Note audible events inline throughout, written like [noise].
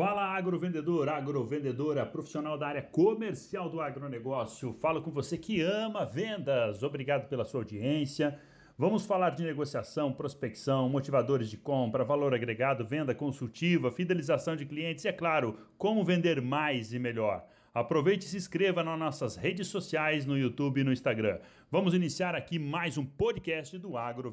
Fala agrovendedor, agrovendedora, profissional da área comercial do agronegócio. Falo com você que ama vendas. Obrigado pela sua audiência. Vamos falar de negociação, prospecção, motivadores de compra, valor agregado, venda consultiva, fidelização de clientes e, é claro, como vender mais e melhor. Aproveite e se inscreva nas nossas redes sociais, no YouTube e no Instagram. Vamos iniciar aqui mais um podcast do Agro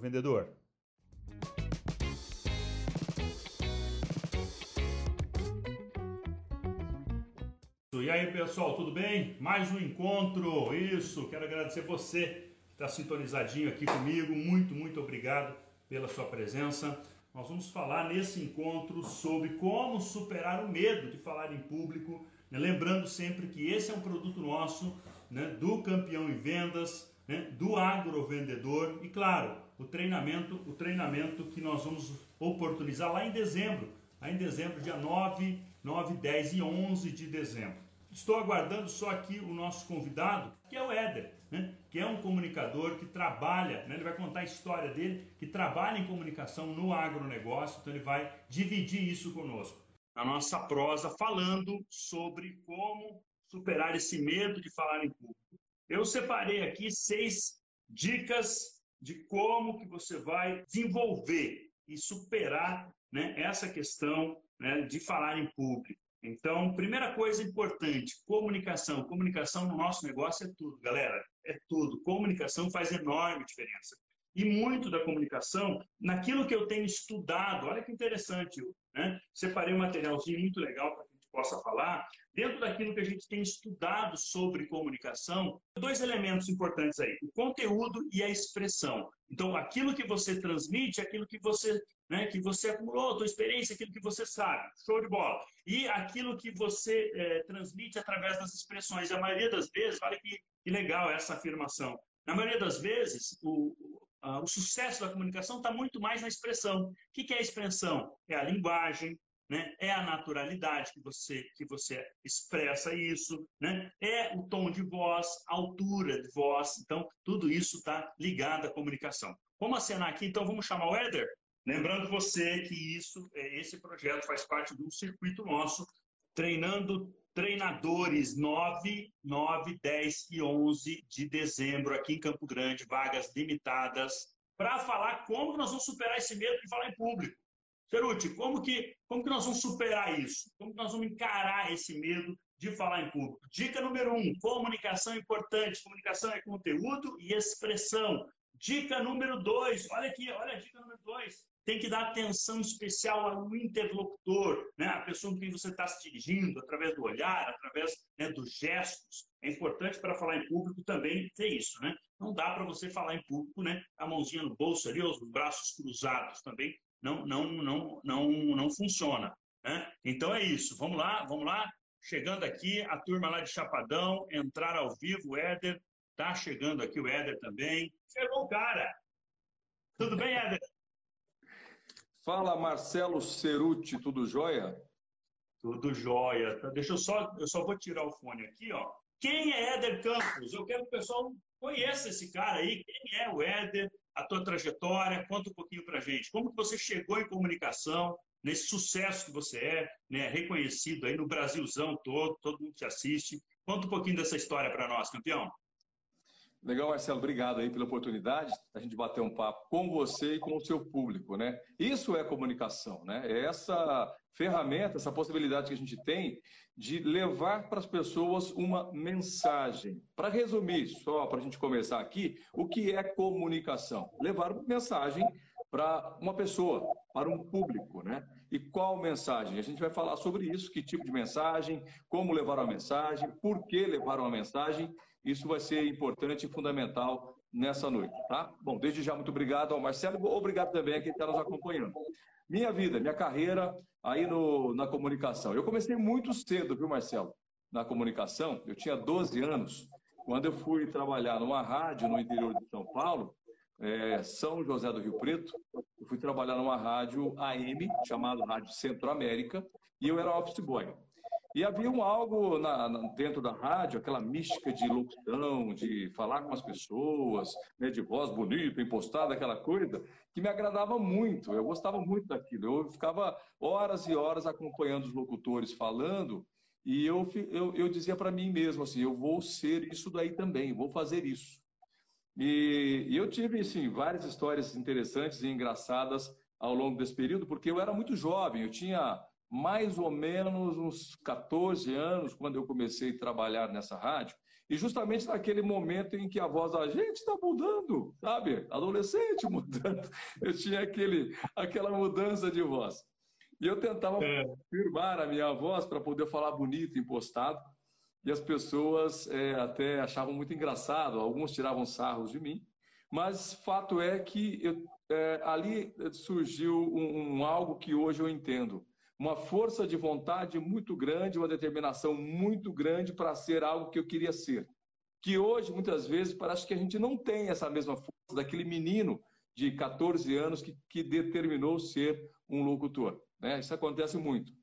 E aí, pessoal, tudo bem? Mais um encontro. Isso, quero agradecer você que está sintonizadinho aqui comigo. Muito, muito obrigado pela sua presença. Nós vamos falar nesse encontro sobre como superar o medo de falar em público. Né? Lembrando sempre que esse é um produto nosso, né? do campeão em vendas, né? do agrovendedor e, claro, o treinamento, o treinamento que nós vamos oportunizar lá em dezembro, lá em dezembro, dia 9, 9, 10 e 11 de dezembro. Estou aguardando só aqui o nosso convidado, que é o Éder, né? que é um comunicador que trabalha, né? ele vai contar a história dele, que trabalha em comunicação no agronegócio, então ele vai dividir isso conosco. A nossa prosa falando sobre como superar esse medo de falar em público. Eu separei aqui seis dicas de como que você vai desenvolver e superar né, essa questão né, de falar em público. Então, primeira coisa importante, comunicação. Comunicação no nosso negócio é tudo, galera. É tudo. Comunicação faz enorme diferença. E muito da comunicação, naquilo que eu tenho estudado, olha que interessante, né? Separei um materialzinho muito legal para possa falar. Dentro daquilo que a gente tem estudado sobre comunicação, dois elementos importantes aí: o conteúdo e a expressão. Então, aquilo que você transmite, aquilo que você né, que você acumulou, a tua experiência, aquilo que você sabe, show de bola. E aquilo que você é, transmite através das expressões. A maioria das vezes, olha que, que legal essa afirmação. Na maioria das vezes, o, o sucesso da comunicação está muito mais na expressão. O que é a expressão? É a linguagem, né? é a naturalidade que você, que você expressa isso, né? é o tom de voz, a altura de voz. Então, tudo isso está ligado à comunicação. Vamos acenar aqui, então vamos chamar o Éder? Lembrando você que isso, é, esse projeto faz parte de um circuito nosso, treinando treinadores 9, 9, 10 e 11 de dezembro aqui em Campo Grande, vagas limitadas, para falar como nós vamos superar esse medo de falar em público. Ceruti, como que, como que nós vamos superar isso? Como que nós vamos encarar esse medo de falar em público? Dica número um, comunicação é importante. Comunicação é conteúdo e expressão. Dica número dois, olha aqui, olha a dica número dois tem que dar atenção especial ao interlocutor, né? a pessoa com quem você está se dirigindo, através do olhar, através né, dos gestos. É importante para falar em público também ter isso. Né? Não dá para você falar em público, né? a mãozinha no bolso ali, os braços cruzados também não, não, não, não, não funciona. Né? Então é isso. Vamos lá, vamos lá. Chegando aqui, a turma lá de Chapadão, entrar ao vivo, o Éder. Tá chegando aqui o Éder também. Chegou o cara. Tudo bem, Éder? Fala, Marcelo Ceruti, tudo jóia? Tudo jóia. Tá, deixa eu só, eu só vou tirar o fone aqui, ó. Quem é Éder Campos? Eu quero que o pessoal conheça esse cara aí. Quem é o Éder? A tua trajetória? Conta um pouquinho pra gente. Como que você chegou em comunicação? Nesse sucesso que você é, né, reconhecido aí no Brasilzão todo, todo mundo te assiste. Conta um pouquinho dessa história para nós, campeão. Legal, Marcelo, obrigado aí pela oportunidade a gente bater um papo com você e com o seu público, né? Isso é comunicação, né? É essa ferramenta, essa possibilidade que a gente tem de levar para as pessoas uma mensagem. Para resumir, só para a gente começar aqui, o que é comunicação? Levar uma mensagem para uma pessoa, para um público, né? E qual mensagem? A gente vai falar sobre isso, que tipo de mensagem, como levar uma mensagem, por que levar uma mensagem isso vai ser importante e fundamental nessa noite, tá? Bom, desde já, muito obrigado ao Marcelo, obrigado também a quem está nos acompanhando. Minha vida, minha carreira aí no, na comunicação. Eu comecei muito cedo, viu, Marcelo? Na comunicação, eu tinha 12 anos, quando eu fui trabalhar numa rádio no interior de São Paulo, é, São José do Rio Preto, eu fui trabalhar numa rádio AM, chamada Rádio Centro América, e eu era office boy. E havia um algo na, na, dentro da rádio, aquela mística de locução, de falar com as pessoas, né, de voz bonita, impostada, aquela coisa, que me agradava muito. Eu gostava muito daquilo. Eu ficava horas e horas acompanhando os locutores falando e eu, eu, eu dizia para mim mesmo assim, eu vou ser isso daí também, vou fazer isso. E, e eu tive, assim, várias histórias interessantes e engraçadas ao longo desse período, porque eu era muito jovem, eu tinha mais ou menos uns 14 anos quando eu comecei a trabalhar nessa rádio. E justamente naquele momento em que a voz da gente está mudando, sabe? Adolescente [laughs] mudando. Eu tinha aquele, aquela mudança de voz. E eu tentava é. firmar a minha voz para poder falar bonito, impostado. E as pessoas é, até achavam muito engraçado, alguns tiravam sarros de mim. Mas fato é que eu, é, ali surgiu um, um algo que hoje eu entendo uma força de vontade muito grande, uma determinação muito grande para ser algo que eu queria ser. Que hoje, muitas vezes, parece que a gente não tem essa mesma força daquele menino de 14 anos que, que determinou ser um locutor. Né? Isso acontece muito.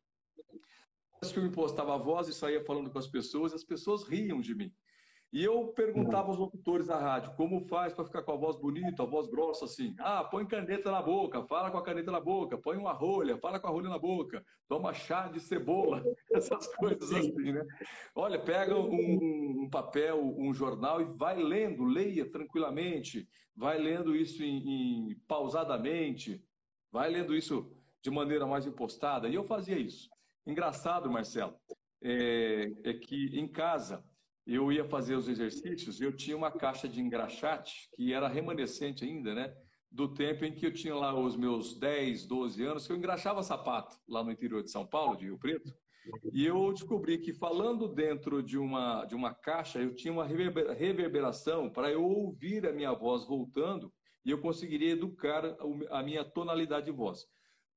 Que eu me postava a voz e saía falando com as pessoas, as pessoas riam de mim. E eu perguntava aos locutores da rádio como faz para ficar com a voz bonita, a voz grossa assim. Ah, põe caneta na boca, fala com a caneta na boca, põe uma rolha, fala com a rolha na boca, toma chá de cebola, [laughs] essas coisas assim, né? Olha, pega um, um papel, um jornal e vai lendo, leia tranquilamente, vai lendo isso em, em, pausadamente, vai lendo isso de maneira mais impostada. E eu fazia isso. Engraçado, Marcelo, é, é que em casa eu ia fazer os exercícios eu tinha uma caixa de engraxate que era remanescente ainda, né? Do tempo em que eu tinha lá os meus 10, 12 anos, que eu engraxava sapato lá no interior de São Paulo, de Rio Preto. E eu descobri que falando dentro de uma, de uma caixa, eu tinha uma reverberação para eu ouvir a minha voz voltando e eu conseguiria educar a minha tonalidade de voz.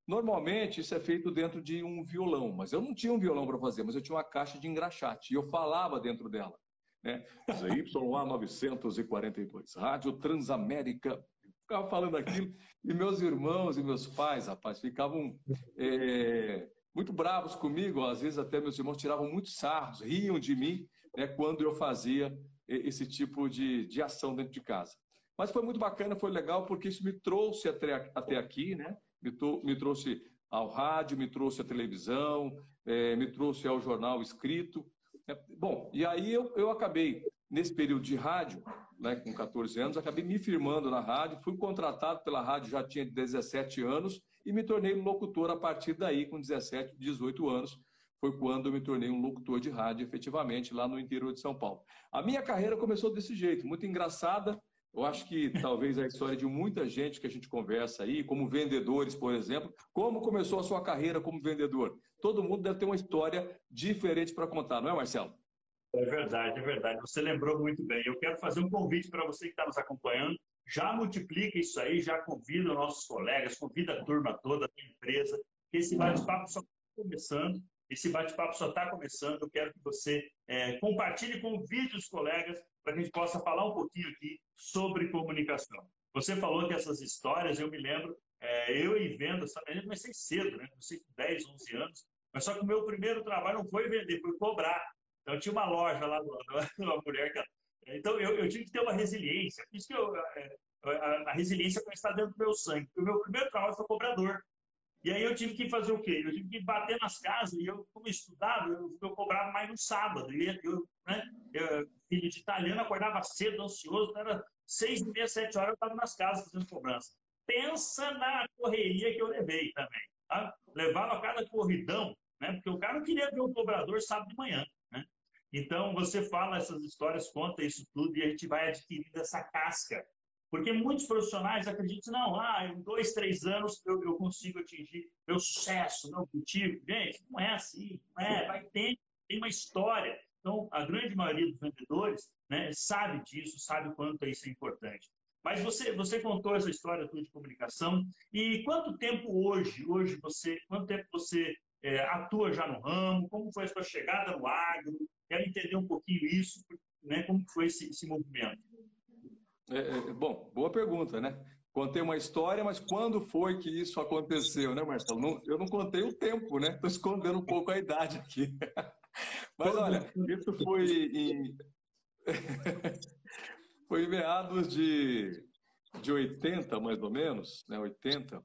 Normalmente isso é feito dentro de um violão, mas eu não tinha um violão para fazer, mas eu tinha uma caixa de engraxate e eu falava dentro dela. Né? ZYA 942, Rádio Transamérica. Ficava falando aquilo e meus irmãos e meus pais, rapaz, ficavam é, muito bravos comigo. Às vezes até meus irmãos tiravam muitos sarros, riam de mim né, quando eu fazia esse tipo de, de ação dentro de casa. Mas foi muito bacana, foi legal, porque isso me trouxe até, até aqui, né? Me, to, me trouxe ao rádio, me trouxe à televisão, é, me trouxe ao jornal escrito. É, bom, e aí eu, eu acabei, nesse período de rádio, né, com 14 anos, acabei me firmando na rádio, fui contratado pela rádio, já tinha 17 anos, e me tornei locutor a partir daí, com 17, 18 anos. Foi quando eu me tornei um locutor de rádio, efetivamente, lá no interior de São Paulo. A minha carreira começou desse jeito, muito engraçada, eu acho que talvez a história de muita gente que a gente conversa aí, como vendedores, por exemplo, como começou a sua carreira como vendedor? Todo mundo deve ter uma história diferente para contar, não é, Marcelo? É verdade, é verdade. Você lembrou muito bem. Eu quero fazer um convite para você que está nos acompanhando. Já multiplica isso aí, já convida nossos colegas, convida a turma toda da empresa, que esse bate-papo só está começando. Esse bate-papo só está começando. Eu quero que você é, compartilhe, convide os colegas para que a gente possa falar um pouquinho aqui sobre comunicação. Você falou que essas histórias, eu me lembro, é, eu e venda, eu comecei cedo, né? comecei com 10, 11 anos, mas só que o meu primeiro trabalho não foi vender, foi cobrar. Então, tinha uma loja lá, [laughs] uma mulher que... Então, eu, eu tive que ter uma resiliência. Por isso que eu, é, a, a resiliência está dentro do meu sangue. O meu primeiro trabalho foi cobrador. E aí eu tive que fazer o quê? Eu tive que bater nas casas, e eu, como estudava, eu, eu cobrava mais no sábado. E eu, né, eu, filho de italiano, acordava cedo, ansioso, então era seis e meia, sete horas, eu estava nas casas fazendo cobrança. Pensa na correria que eu levei também. Tá? Levava cada corridão, né? porque o cara não queria ver o cobrador sábado de manhã. Né? Então, você fala essas histórias, conta isso tudo, e a gente vai adquirindo essa casca porque muitos profissionais acreditam, não, ah, em dois, três anos eu, eu consigo atingir meu sucesso, meu objetivo. Gente, não é assim, não é, vai ter, tem uma história. Então, a grande maioria dos vendedores né, sabe disso, sabe o quanto isso é importante. Mas você, você contou essa história toda de comunicação. E quanto tempo hoje, hoje você, quanto tempo você é, atua já no ramo? Como foi a sua chegada no agro? Quero entender um pouquinho isso, né, como foi esse, esse movimento. É, é, bom, boa pergunta, né? Contei uma história, mas quando foi que isso aconteceu, né, Marcelo? Não, eu não contei o tempo, né? Estou escondendo um pouco a idade aqui. [laughs] Mas olha, isso foi em. [laughs] foi em meados de, de 80, mais ou menos, né? 80.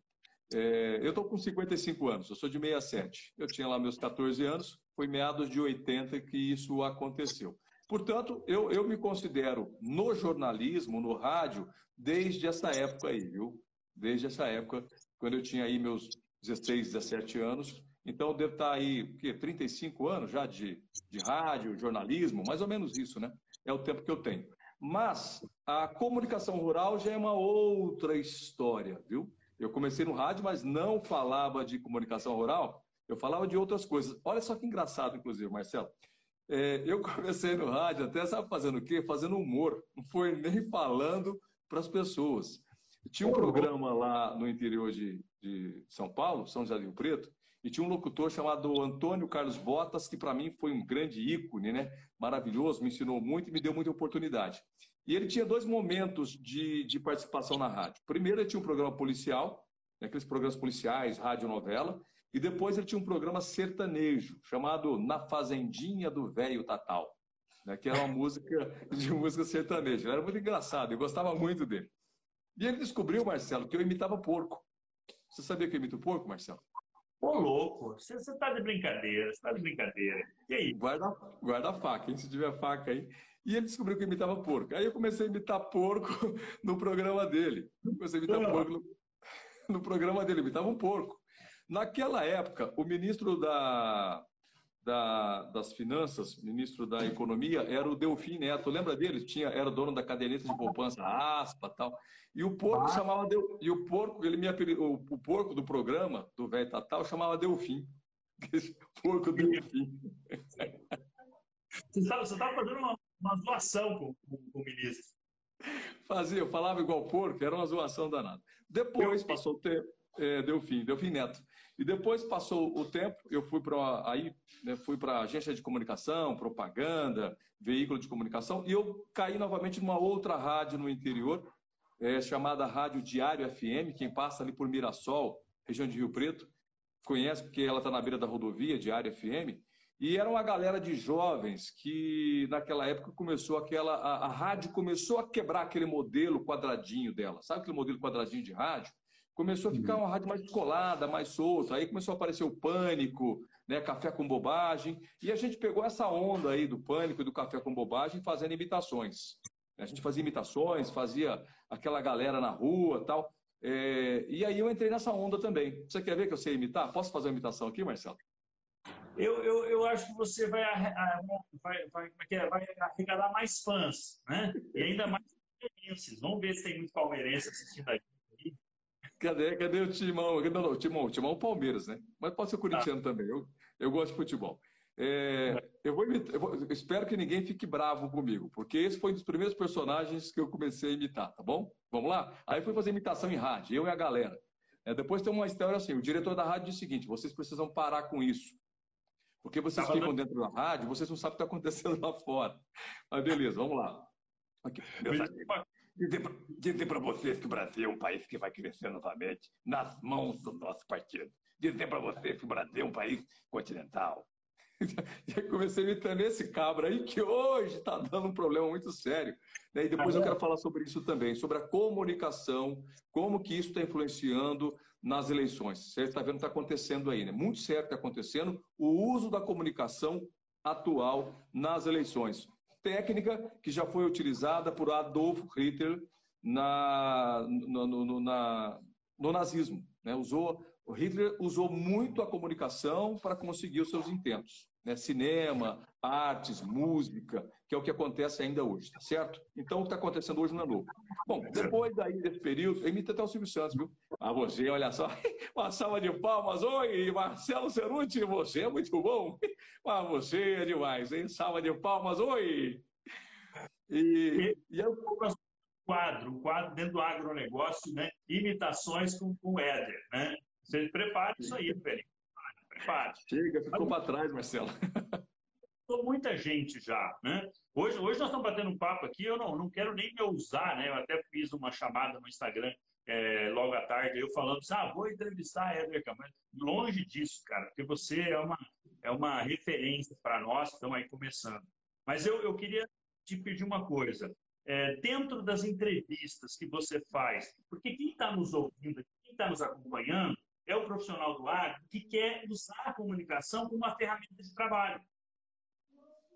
É, eu estou com 55 anos, eu sou de 67. Eu tinha lá meus 14 anos, foi meados de 80 que isso aconteceu. Portanto, eu, eu me considero no jornalismo, no rádio, desde essa época aí, viu? Desde essa época, quando eu tinha aí meus 16, 17 anos. Então, eu devo estar aí, o quê? 35 anos já de, de rádio, jornalismo, mais ou menos isso, né? É o tempo que eu tenho. Mas a comunicação rural já é uma outra história, viu? Eu comecei no rádio, mas não falava de comunicação rural, eu falava de outras coisas. Olha só que engraçado, inclusive, Marcelo. É, eu comecei no rádio até, sabe fazendo o quê? Fazendo humor. Não foi nem falando para as pessoas. Tinha um programa lá no interior de, de São Paulo, São José do Rio Preto, e tinha um locutor chamado Antônio Carlos Botas, que para mim foi um grande ícone, né? Maravilhoso, me ensinou muito e me deu muita oportunidade. E ele tinha dois momentos de, de participação na rádio. Primeiro, ele tinha um programa policial, né, aqueles programas policiais, rádio novela, e depois ele tinha um programa sertanejo, chamado Na Fazendinha do Velho Tatal, né, que era uma música [laughs] de música sertaneja. Era muito engraçado, eu gostava muito dele. E ele descobriu, Marcelo, que eu imitava porco. Você sabia que eu imito porco, Marcelo? Ô, louco, você, você tá de brincadeira, você tá de brincadeira. E aí? Guarda, guarda a faca, hein? Se tiver faca aí. E ele descobriu que eu imitava porco. Aí eu comecei a imitar porco [laughs] no programa dele. Comecei a imitar porco no, [laughs] no programa dele, imitava um porco. Naquela época, o ministro da, da, das Finanças, ministro da Economia, era o Delfim Neto. Lembra dele? Tinha, era dono da caderneta de poupança, aspa tal. E o porco ah. chamava Del, e o porco, ele me o, o porco do programa do velho Tatal chamava Delfim. [laughs] porco Delfim. Você estava fazendo uma, uma zoação com, com, com, o ministro. Fazia, eu falava igual porco, era uma zoação danada. Depois passou o tempo, é, Delfim, Delfim Neto. E depois passou o tempo, eu fui para aí, né, fui para agência de comunicação, propaganda, veículo de comunicação, e eu caí novamente numa outra rádio no interior, é, chamada Rádio Diário FM, quem passa ali por Mirassol, região de Rio Preto, conhece porque ela está na beira da rodovia, Diário FM, e era uma galera de jovens que naquela época começou aquela, a, a rádio começou a quebrar aquele modelo quadradinho dela, sabe aquele modelo quadradinho de rádio? Começou a ficar uhum. uma rádio mais descolada, mais solta. Aí começou a aparecer o pânico, né, café com bobagem, e a gente pegou essa onda aí do pânico e do café com bobagem fazendo imitações. A gente fazia imitações, fazia aquela galera na rua, tal. É... e aí eu entrei nessa onda também. Você quer ver que eu sei imitar? Posso fazer uma imitação aqui, Marcelo? Eu, eu, eu acho que você vai, vai, vai, é vai arrecadar mais fãs, né? E ainda mais palmeirenses. Vamos ver se tem muito palmeirense assistindo aqui. Cadê, cadê o Timão? Não, não, Timão, Timão é o Palmeiras, né? Mas pode ser corintiano ah. também. Eu, eu gosto de futebol. É, eu, vou imitar, eu, vou, eu espero que ninguém fique bravo comigo, porque esse foi um dos primeiros personagens que eu comecei a imitar, tá bom? Vamos lá? Aí fui fazer imitação em rádio, eu e a galera. É, depois tem uma história assim: o diretor da rádio disse o seguinte: vocês precisam parar com isso. Porque vocês tá ficam dentro da rádio, vocês não sabem o que está acontecendo lá fora. Mas beleza, vamos lá. Aqui. Amigos, Dizer para vocês que o Brasil é um país que vai crescer novamente nas mãos do nosso partido. Dizer para vocês que o Brasil é um país continental. [laughs] Já comecei imitando esse cabra aí que hoje está dando um problema muito sério. Né? E depois eu quero falar sobre isso também, sobre a comunicação, como que isso está influenciando nas eleições. Você está vendo o que está acontecendo aí, né? Muito sério está acontecendo o uso da comunicação atual nas eleições técnica que já foi utilizada por Adolf Hitler na, no, no, na, no nazismo. Né? Usou, Hitler usou muito a comunicação para conseguir os seus intentos. Né? Cinema, artes, música, que é o que acontece ainda hoje, tá certo? Então, o que está acontecendo hoje não é novo. Bom, depois daí desse período, imita até o Silvio Santos, viu? Ah, você, olha só, [laughs] uma salva de palmas, oi, Marcelo Ceruti, você é muito bom. [laughs] Ah, você é demais, hein? Salva de palmas, oi! E, e eu quadro, o quadro dentro do agronegócio, né? Imitações com, o Éder, né? Você prepare isso aí, Felipe. Prepare. Chega, ficou para trás, Marcelo. [laughs] muita gente já, né? Hoje, hoje nós estamos batendo um papo aqui, eu não, não quero nem me ousar, né? Eu até fiz uma chamada no Instagram é, logo à tarde, eu falando assim, ah, vou entrevistar a Éder Camargo. Longe disso, cara, porque você é uma, é uma referência para nós, estamos aí começando. Mas eu, eu queria te pedir uma coisa. É, dentro das entrevistas que você faz, porque quem está nos ouvindo, quem está nos acompanhando, é o profissional do agro que quer usar a comunicação como uma ferramenta de trabalho.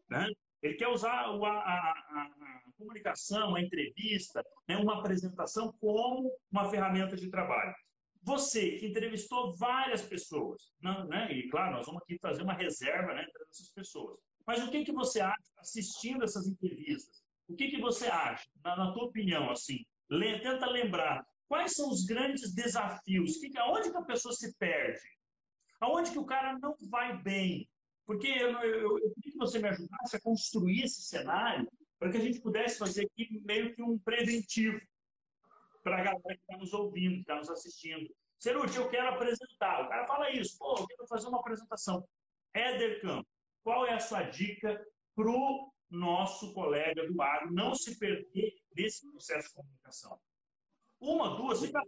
Né? Ele quer usar a, a, a, a comunicação, a entrevista, né, uma apresentação como uma ferramenta de trabalho. Você que entrevistou várias pessoas, né, e claro, nós vamos aqui fazer uma reserva né, entre essas pessoas. Mas o que, que você acha assistindo essas entrevistas? O que, que você acha, na, na tua opinião, assim? Le, tenta lembrar quais são os grandes desafios, que, aonde que a pessoa se perde, aonde que o cara não vai bem, porque eu, eu, eu queria que você me ajudasse a construir esse cenário para que a gente pudesse fazer aqui meio que um preventivo para a galera que está nos ouvindo, que está nos assistindo. Ceruti, eu quero apresentar. O cara fala isso, pô, eu quero fazer uma apresentação. Éder Campos, qual é a sua dica para o nosso colega do agro não se perder nesse processo de comunicação? Uma, duas, fica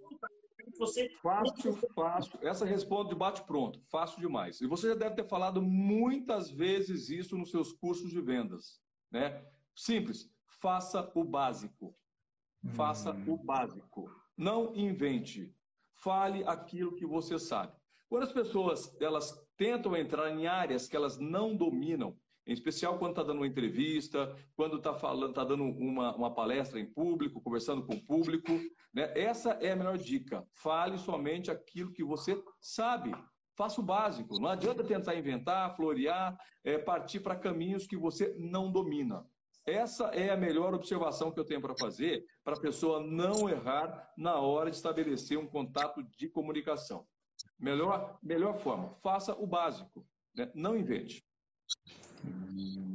você... Fácil, fácil. Essa responde de bate-pronto. Fácil demais. E você já deve ter falado muitas vezes isso nos seus cursos de vendas. Né? Simples. Faça o básico. Faça hum. o básico. Não invente. Fale aquilo que você sabe. Quando as pessoas elas tentam entrar em áreas que elas não dominam, em especial quando está dando uma entrevista, quando está falando, está dando uma, uma palestra em público, conversando com o público. Né? Essa é a melhor dica. Fale somente aquilo que você sabe. Faça o básico. Não adianta tentar inventar, florear, é, partir para caminhos que você não domina. Essa é a melhor observação que eu tenho para fazer para a pessoa não errar na hora de estabelecer um contato de comunicação. Melhor, melhor forma, faça o básico, né? não invente.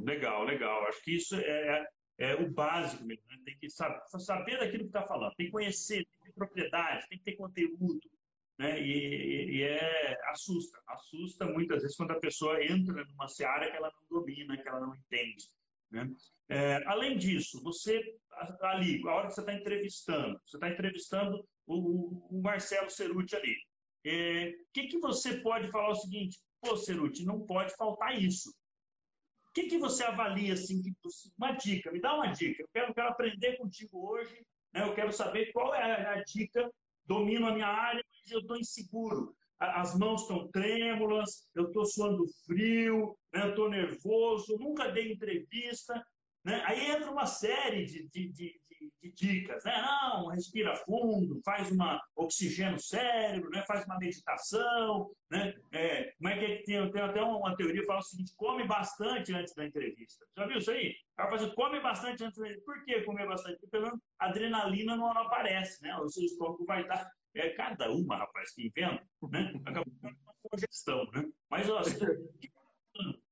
Legal, legal. Acho que isso é, é o básico mesmo. Né? Tem que saber, saber daquilo que está falando, tem que conhecer, tem que ter propriedade, tem que ter conteúdo. Né? E, e, é assusta, assusta muitas vezes quando a pessoa entra numa seara que ela não domina, que ela não entende. Né? É, além disso, você ali, a hora que você está entrevistando, você está entrevistando o, o, Marcelo Ceruti ali. O é, que, que você pode falar o seguinte? Pô, Ceruti, não pode faltar isso que, que você avalia, assim, uma dica, me dá uma dica. Eu quero, quero aprender contigo hoje, né? eu quero saber qual é a, dica, domino a minha área, mas eu estou inseguro. As mãos estão trêmulas, eu estou suando frio, né? eu estou nervoso, nunca dei entrevista. Né? Aí entra uma série de, de, de, de, dicas, né? Não, respira fundo, faz uma oxigênio cérebro, né? faz uma meditação, né? É, mas é que tem, tem até uma teoria que fala o seguinte: come bastante antes da entrevista. Já viu isso aí? Cara fala assim, come bastante antes da entrevista. Por que comer bastante? Porque pelo a adrenalina não aparece, né? O seu estômago vai estar. É cada uma, rapaz, que inventa, né? Acabou uma congestão, né? Mas, ó, o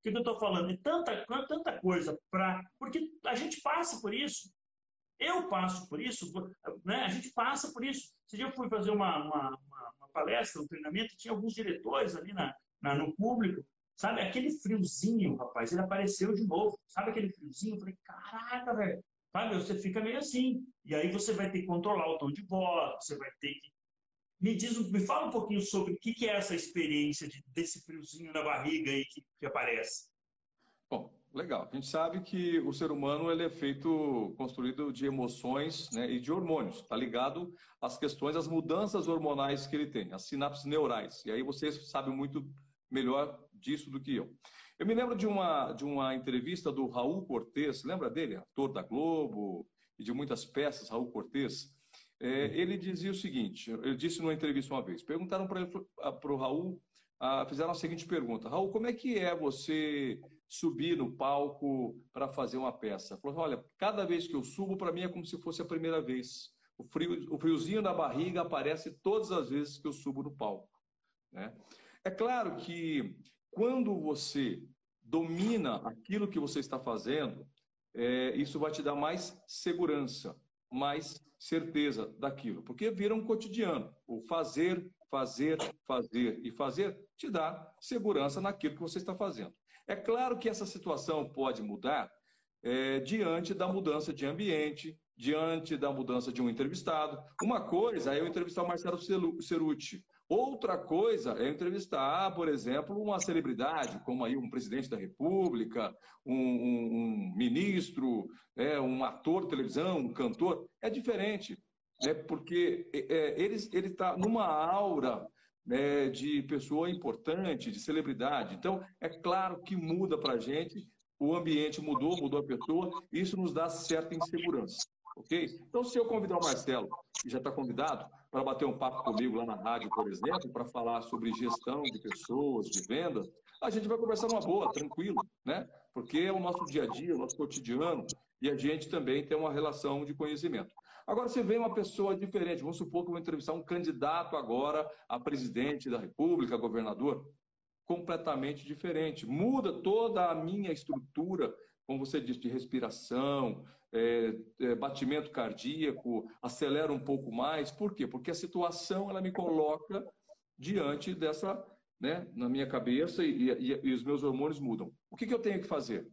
que eu estou falando? É tanta, tanta coisa para. Porque a gente passa por isso. Eu passo por isso, né? a gente passa por isso. Esse dia eu fui fazer uma, uma, uma, uma palestra, um treinamento, tinha alguns diretores ali na, na, no público. Sabe, aquele friozinho, rapaz, ele apareceu de novo. Sabe aquele friozinho? Eu falei, caraca, velho. Sabe, você fica meio assim. E aí você vai ter que controlar o tom de voz, você vai ter que me diz, me fala um pouquinho sobre o que é essa experiência de, desse friozinho na barriga aí que, que aparece. Bom, legal. A gente sabe que o ser humano ele é feito, construído de emoções né, e de hormônios. Está ligado às questões, às mudanças hormonais que ele tem, às sinapses neurais. E aí você sabe muito melhor disso do que eu. Eu me lembro de uma, de uma entrevista do Raul Cortez, lembra dele? Ator da Globo e de muitas peças, Raul Cortez. É, ele dizia o seguinte: ele disse numa entrevista uma vez, perguntaram para o Raul, ah, fizeram a seguinte pergunta: Raul, como é que é você subir no palco para fazer uma peça? Falou: olha, cada vez que eu subo, para mim é como se fosse a primeira vez. O, frio, o friozinho da barriga aparece todas as vezes que eu subo no palco. Né? É claro que quando você domina aquilo que você está fazendo, é, isso vai te dar mais segurança, mais certeza daquilo, porque vira um cotidiano. O fazer, fazer, fazer e fazer te dá segurança naquilo que você está fazendo. É claro que essa situação pode mudar é, diante da mudança de ambiente, diante da mudança de um entrevistado. Uma coisa é eu entrevistar o Marcelo Ceruti, Outra coisa é entrevistar, por exemplo, uma celebridade, como aí um presidente da República, um, um, um ministro, é, um ator de televisão, um cantor. É diferente, né? porque é, é ele está numa aura né, de pessoa importante, de celebridade. Então, é claro que muda para a gente, o ambiente mudou, mudou a pessoa, isso nos dá certa insegurança. Ok? Então, se eu convidar o Marcelo, que já está convidado, para bater um papo comigo lá na rádio, por exemplo, para falar sobre gestão de pessoas, de vendas, a gente vai conversar numa boa, tranquilo, né? Porque é o nosso dia a dia, o nosso cotidiano, e a gente também tem uma relação de conhecimento. Agora, se vem uma pessoa diferente, vamos supor que eu vou entrevistar um candidato agora a presidente da República, governador, completamente diferente. Muda toda a minha estrutura, como você disse, de respiração, é, é, batimento cardíaco, acelera um pouco mais. Por quê? Porque a situação ela me coloca diante dessa, né, na minha cabeça e, e, e os meus hormônios mudam. O que, que eu tenho que fazer?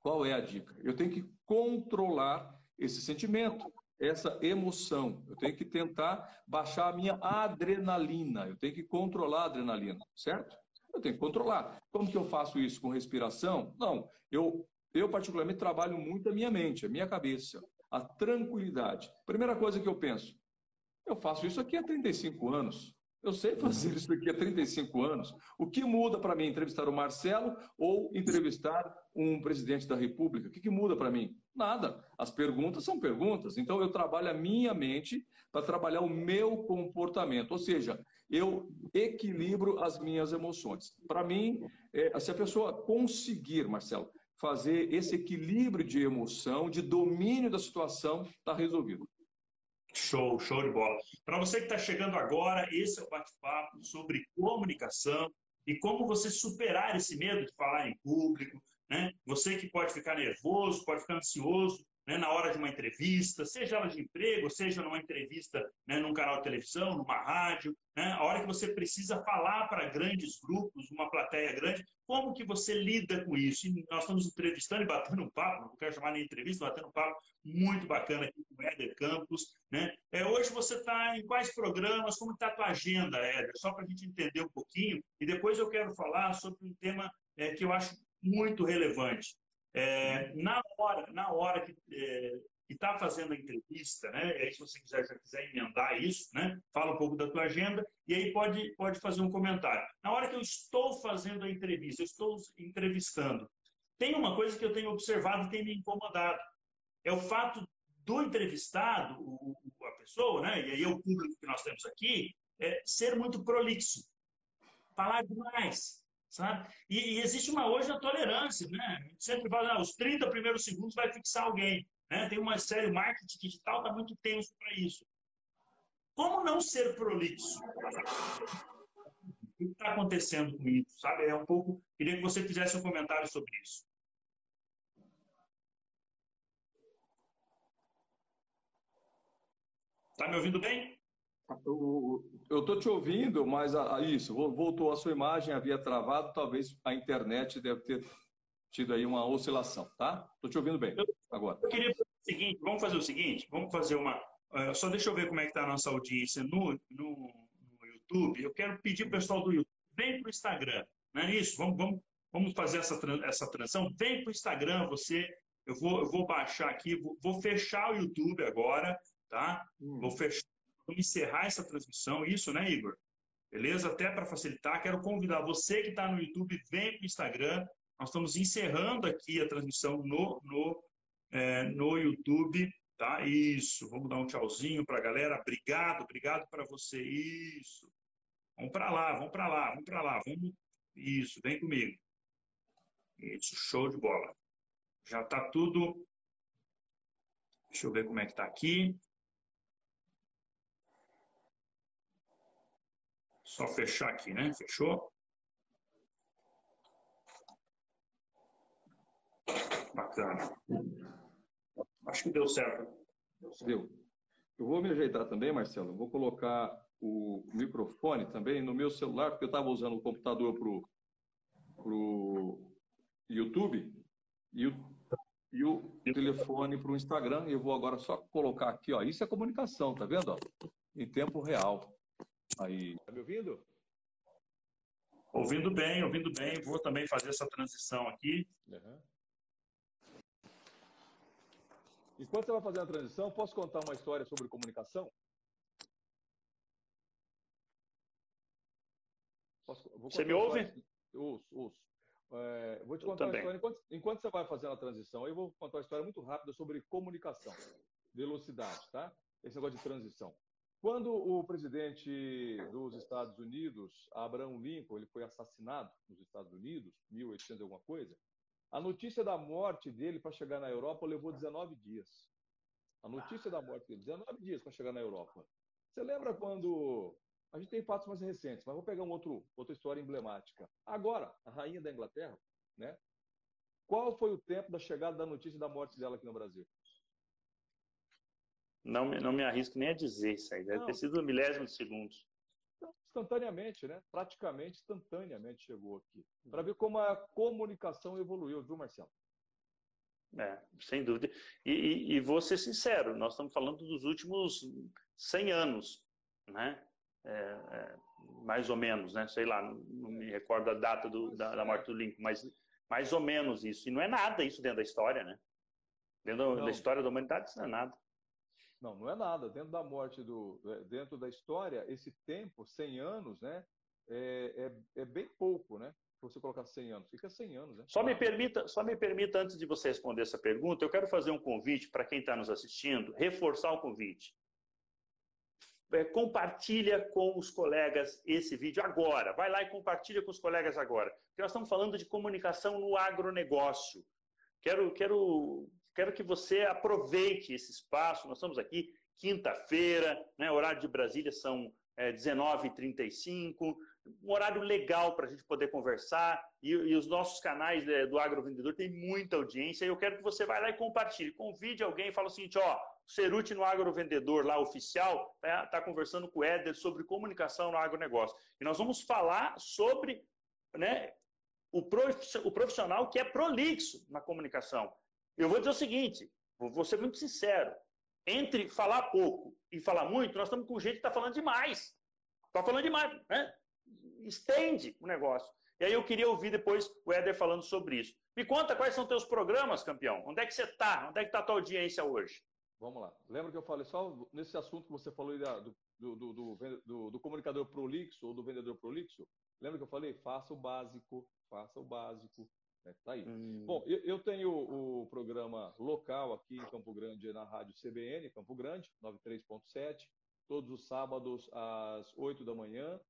Qual é a dica? Eu tenho que controlar esse sentimento essa emoção. Eu tenho que tentar baixar a minha adrenalina. Eu tenho que controlar a adrenalina, certo? Eu tenho que controlar. Como que eu faço isso com respiração? Não, eu eu particularmente trabalho muito a minha mente, a minha cabeça, a tranquilidade. Primeira coisa que eu penso, eu faço isso aqui há 35 anos. Eu sei fazer isso aqui há 35 anos. O que muda para mim entrevistar o Marcelo ou entrevistar um presidente da República? O que, que muda para mim? Nada. As perguntas são perguntas. Então eu trabalho a minha mente para trabalhar o meu comportamento. Ou seja, eu equilibro as minhas emoções. Para mim, é, se a pessoa conseguir, Marcelo, fazer esse equilíbrio de emoção, de domínio da situação, está resolvido. Show, show de bola. Para você que está chegando agora, esse é o bate-papo sobre comunicação e como você superar esse medo de falar em público. Né? Você que pode ficar nervoso, pode ficar ansioso, né, na hora de uma entrevista, seja ela de emprego, seja numa entrevista né, num canal de televisão, numa rádio, né, a hora que você precisa falar para grandes grupos, uma plateia grande, como que você lida com isso? E nós estamos entrevistando e batendo um papo, não quero chamar nem entrevista, batendo um papo muito bacana aqui com o Éder Campos. Né? É, hoje você está em quais programas, como está a tua agenda, Éder? Só para a gente entender um pouquinho, e depois eu quero falar sobre um tema é, que eu acho muito relevante. É, na hora, na hora que é, está fazendo a entrevista, né? E aí, se você quiser, já quiser emendar isso, né? Fala um pouco da tua agenda e aí pode, pode fazer um comentário. Na hora que eu estou fazendo a entrevista, eu estou entrevistando, tem uma coisa que eu tenho observado e tem me incomodado. É o fato do entrevistado, o, a pessoa, né? E aí é o público que nós temos aqui, é ser muito prolixo. Falar demais sabe? E, e, existe uma hoje a tolerância, né? A gente sempre fala, ah, os 30 primeiros segundos vai fixar alguém. Né? Tem uma série, o marketing digital está muito tenso para isso. Como não ser prolixo? O que está acontecendo com isso? Sabe? É um pouco. Queria que você fizesse um comentário sobre isso. Está me ouvindo bem? Eu estou te ouvindo, mas a, a, isso, voltou a sua imagem, havia travado, talvez a internet deve ter tido aí uma oscilação, tá? Estou te ouvindo bem agora. Eu queria fazer o seguinte, vamos fazer o seguinte, vamos fazer uma... Uh, só deixa eu ver como é que está a nossa audiência no, no, no YouTube. Eu quero pedir para o pessoal do YouTube, vem para o Instagram, não é isso? Vamos, vamos, vamos fazer essa, essa transição. Vem para o Instagram, você... Eu vou, eu vou baixar aqui, vou, vou fechar o YouTube agora, tá? Hum. Vou fechar Vamos encerrar essa transmissão, isso, né, Igor? Beleza? Até para facilitar, quero convidar você que está no YouTube, vem para o Instagram. Nós estamos encerrando aqui a transmissão no, no, é, no YouTube, tá? Isso. Vamos dar um tchauzinho para a galera. Obrigado, obrigado para você. Isso. Vamos para lá, vamos para lá, vamos para lá. Vamos... Isso, vem comigo. Isso, show de bola. Já está tudo. Deixa eu ver como é que está aqui. Só fechar aqui, né? Fechou? Bacana. Acho que deu certo. Deu. Eu vou me ajeitar também, Marcelo. Vou colocar o microfone também no meu celular, porque eu estava usando o computador para o YouTube e o, e o telefone para o Instagram. E eu vou agora só colocar aqui, ó. Isso é comunicação, tá vendo? Ó? Em tempo real. Aí, tá me ouvindo? Ouvindo bem, ouvindo bem. Vou também fazer essa transição aqui. Uhum. Enquanto você vai fazer a transição, posso contar uma história sobre comunicação? Posso, você me ouve? Ouço, ouço. É, vou te contar uma história. Enquanto, enquanto, você vai fazendo a transição, eu vou contar uma história muito rápida sobre comunicação, velocidade, tá? Esse negócio de transição. Quando o presidente dos Estados Unidos, Abraham Lincoln, ele foi assassinado nos Estados Unidos, 1800 alguma coisa, a notícia da morte dele para chegar na Europa levou 19 dias. A notícia da morte dele, 19 dias para chegar na Europa. Você lembra quando a gente tem fatos mais recentes, mas vou pegar um outro, outra história emblemática. Agora, a rainha da Inglaterra, né? Qual foi o tempo da chegada da notícia da morte dela aqui no Brasil? Não, não me arrisco nem a dizer isso aí. Deve não. ter sido um milésimo de segundos. Então, instantaneamente, né? Praticamente instantaneamente chegou aqui. Para ver como a comunicação evoluiu, viu, Marcelo? É, sem dúvida. E, e, e, vou ser sincero, nós estamos falando dos últimos 100 anos, né? É, é, mais ou menos, né? Sei lá, não, não me recordo a data do, da, da, morte do Lincoln, mas mais ou menos isso. E não é nada isso dentro da história, né? Dentro não. da história da humanidade, isso não é nada. Não, não é nada. Dentro da morte do, é, dentro da história, esse tempo, 100 anos, né, é, é, é bem pouco, né? Você colocar 100 anos, fica 100 anos, né? Só me permita, só me permita antes de você responder essa pergunta, eu quero fazer um convite para quem está nos assistindo, reforçar o convite. É, compartilha com os colegas esse vídeo agora. Vai lá e compartilha com os colegas agora. Porque nós estamos falando de comunicação no agronegócio. Quero, quero Quero que você aproveite esse espaço. Nós estamos aqui quinta-feira, né? horário de Brasília são é, 19h35, um horário legal para a gente poder conversar. E, e os nossos canais é, do Agrovendedor têm muita audiência. E eu quero que você vá lá e compartilhe. Convide alguém e fale o seguinte: ó, o Cerute no Agrovendedor lá oficial está tá conversando com o Éder sobre comunicação no agronegócio. E nós vamos falar sobre né, o profissional que é prolixo na comunicação. Eu vou dizer o seguinte, vou ser muito sincero. Entre falar pouco e falar muito, nós estamos com gente que está falando demais. Está falando demais, né? Estende o negócio. E aí eu queria ouvir depois o Éder falando sobre isso. Me conta quais são teus programas, campeão. Onde é que você está? Onde é que está a tua audiência hoje? Vamos lá. Lembra que eu falei só nesse assunto que você falou do, do, do, do, do comunicador prolixo ou do vendedor prolixo? Lembra que eu falei? Faça o básico, faça o básico, né? Tá aí. Hum. Bom, eu, eu tenho o, programa local aqui em Campo Grande, na rádio CBN, Campo Grande, 93.7, todos os sábados às 8 da manhã.